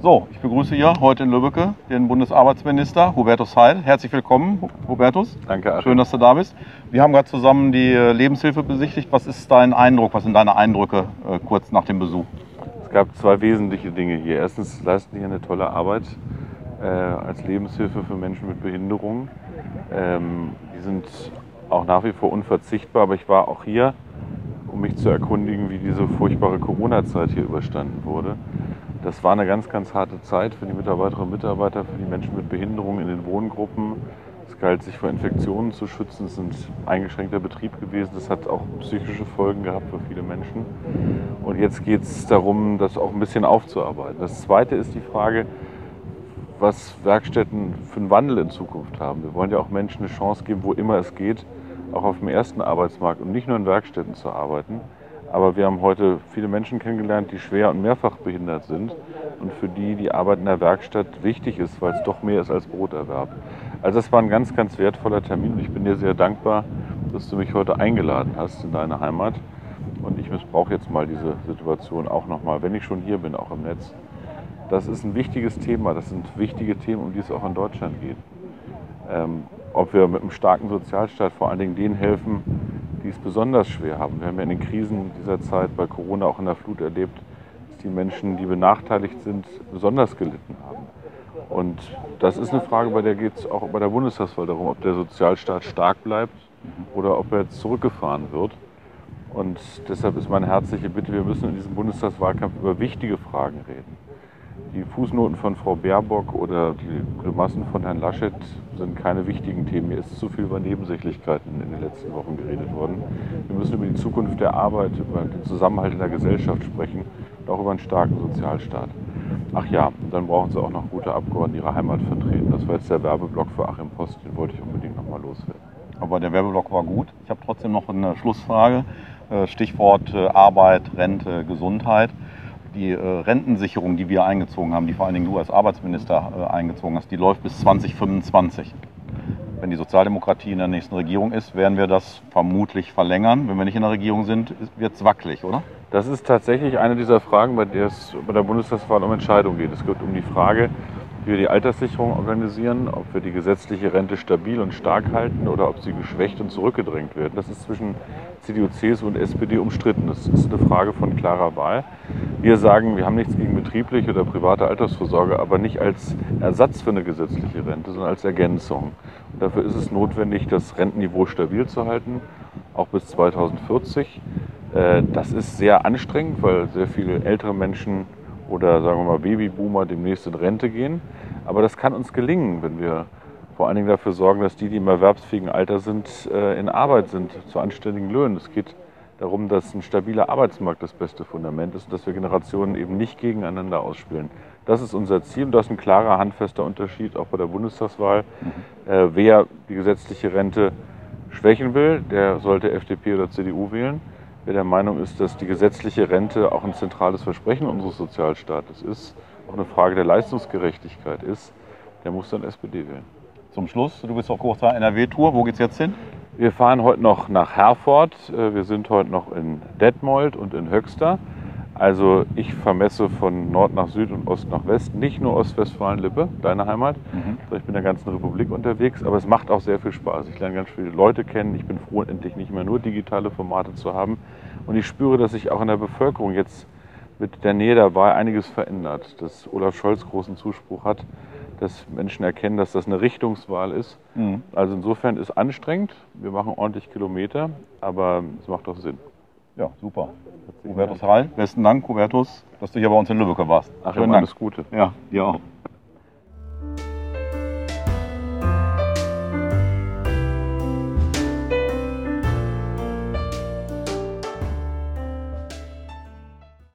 So, ich begrüße hier heute in Lübbecke den Bundesarbeitsminister Hubertus Heil. Herzlich willkommen, Hubertus. Danke, Achim. Schön, dass du da bist. Wir haben gerade zusammen die äh, Lebenshilfe besichtigt. Was ist dein Eindruck? Was sind deine Eindrücke äh, kurz nach dem Besuch? Es gab zwei wesentliche Dinge hier. Erstens leisten die eine tolle Arbeit äh, als Lebenshilfe für Menschen mit Behinderungen. Ähm, die sind auch nach wie vor unverzichtbar, aber ich war auch hier, um mich zu erkundigen, wie diese furchtbare Corona-Zeit hier überstanden wurde. Das war eine ganz, ganz harte Zeit für die Mitarbeiterinnen und Mitarbeiter, für die Menschen mit Behinderungen in den Wohngruppen. Es galt, sich vor Infektionen zu schützen. Es ist ein eingeschränkter Betrieb gewesen. Das hat auch psychische Folgen gehabt für viele Menschen. Und jetzt geht es darum, das auch ein bisschen aufzuarbeiten. Das Zweite ist die Frage, was Werkstätten für einen Wandel in Zukunft haben. Wir wollen ja auch Menschen eine Chance geben, wo immer es geht, auch auf dem ersten Arbeitsmarkt und nicht nur in Werkstätten zu arbeiten. Aber wir haben heute viele Menschen kennengelernt, die schwer und mehrfach behindert sind und für die die Arbeit in der Werkstatt wichtig ist, weil es doch mehr ist als Broterwerb. Also das war ein ganz, ganz wertvoller Termin und ich bin dir sehr dankbar, dass du mich heute eingeladen hast in deine Heimat. Und ich missbrauche jetzt mal diese Situation auch nochmal, wenn ich schon hier bin, auch im Netz. Das ist ein wichtiges Thema, das sind wichtige Themen, um die es auch in Deutschland geht. Ähm, ob wir mit einem starken Sozialstaat vor allen Dingen denen helfen, die es besonders schwer haben. Wir haben ja in den Krisen dieser Zeit bei Corona auch in der Flut erlebt, dass die Menschen, die benachteiligt sind, besonders gelitten haben. Und das ist eine Frage, bei der geht es auch bei der Bundestagswahl darum, ob der Sozialstaat stark bleibt oder ob er zurückgefahren wird. Und deshalb ist meine herzliche Bitte, wir müssen in diesem Bundestagswahlkampf über wichtige Fragen reden. Die Fußnoten von Frau Baerbock oder die Grimassen von Herrn Laschet sind keine wichtigen Themen. Mir ist zu viel über Nebensächlichkeiten in den letzten Wochen geredet worden. Wir müssen über die Zukunft der Arbeit, über den Zusammenhalt in der Gesellschaft sprechen und auch über einen starken Sozialstaat. Ach ja, dann brauchen Sie auch noch gute Abgeordnete, die ihre Heimat vertreten. Das war jetzt der Werbeblock für Achim Post, den wollte ich unbedingt nochmal loswerden. Aber der Werbeblock war gut. Ich habe trotzdem noch eine Schlussfrage. Äh, Stichwort äh, Arbeit, Rente, Gesundheit die äh, Rentensicherung, die wir eingezogen haben, die vor allen Dingen du als Arbeitsminister äh, eingezogen hast, die läuft bis 2025. Wenn die Sozialdemokratie in der nächsten Regierung ist, werden wir das vermutlich verlängern. Wenn wir nicht in der Regierung sind, wird es wackelig, oder? Das ist tatsächlich eine dieser Fragen, bei der es bei der Bundestagswahl um Entscheidungen geht. Es geht um die Frage, wie wir die Alterssicherung organisieren, ob wir die gesetzliche Rente stabil und stark halten oder ob sie geschwächt und zurückgedrängt wird. Das ist zwischen CDU, CSU und SPD umstritten. Das ist eine Frage von klarer Wahl. Wir sagen, wir haben nichts gegen betriebliche oder private Altersvorsorge, aber nicht als Ersatz für eine gesetzliche Rente, sondern als Ergänzung. Und dafür ist es notwendig, das Rentenniveau stabil zu halten, auch bis 2040. Äh, das ist sehr anstrengend, weil sehr viele ältere Menschen oder sagen wir mal Babyboomer demnächst in Rente gehen. Aber das kann uns gelingen, wenn wir vor allen Dingen dafür sorgen, dass die, die im erwerbsfähigen Alter sind, äh, in Arbeit sind, zu anständigen Löhnen. Es geht darum, dass ein stabiler Arbeitsmarkt das beste Fundament ist und dass wir Generationen eben nicht gegeneinander ausspielen. Das ist unser Ziel und das ist ein klarer, handfester Unterschied auch bei der Bundestagswahl. Mhm. Äh, wer die gesetzliche Rente schwächen will, der sollte FDP oder CDU wählen. Wer der Meinung ist, dass die gesetzliche Rente auch ein zentrales Versprechen unseres Sozialstaates ist, auch eine Frage der Leistungsgerechtigkeit ist, der muss dann SPD wählen. Zum Schluss, du bist auf großer NRW-Tour. Wo geht es jetzt hin? Wir fahren heute noch nach Herford. Äh, wir sind heute noch in Detmold und in Höxter. Also ich vermesse von Nord nach Süd und Ost nach West, nicht nur Ostwestfalen-Lippe, deine Heimat, mhm. ich bin in der ganzen Republik unterwegs, aber es macht auch sehr viel Spaß. Ich lerne ganz viele Leute kennen, ich bin froh, endlich nicht mehr nur digitale Formate zu haben und ich spüre, dass sich auch in der Bevölkerung jetzt mit der Nähe der Wahl einiges verändert, dass Olaf Scholz großen Zuspruch hat, dass Menschen erkennen, dass das eine Richtungswahl ist. Mhm. Also insofern ist anstrengend, wir machen ordentlich Kilometer, aber es macht auch Sinn. Ja, super. Hubertus Hall, besten Dank, Hubertus, dass du hier bei uns in Lübeck warst. Ach, Schönen Dank. alles Gute. Ja, dir auch.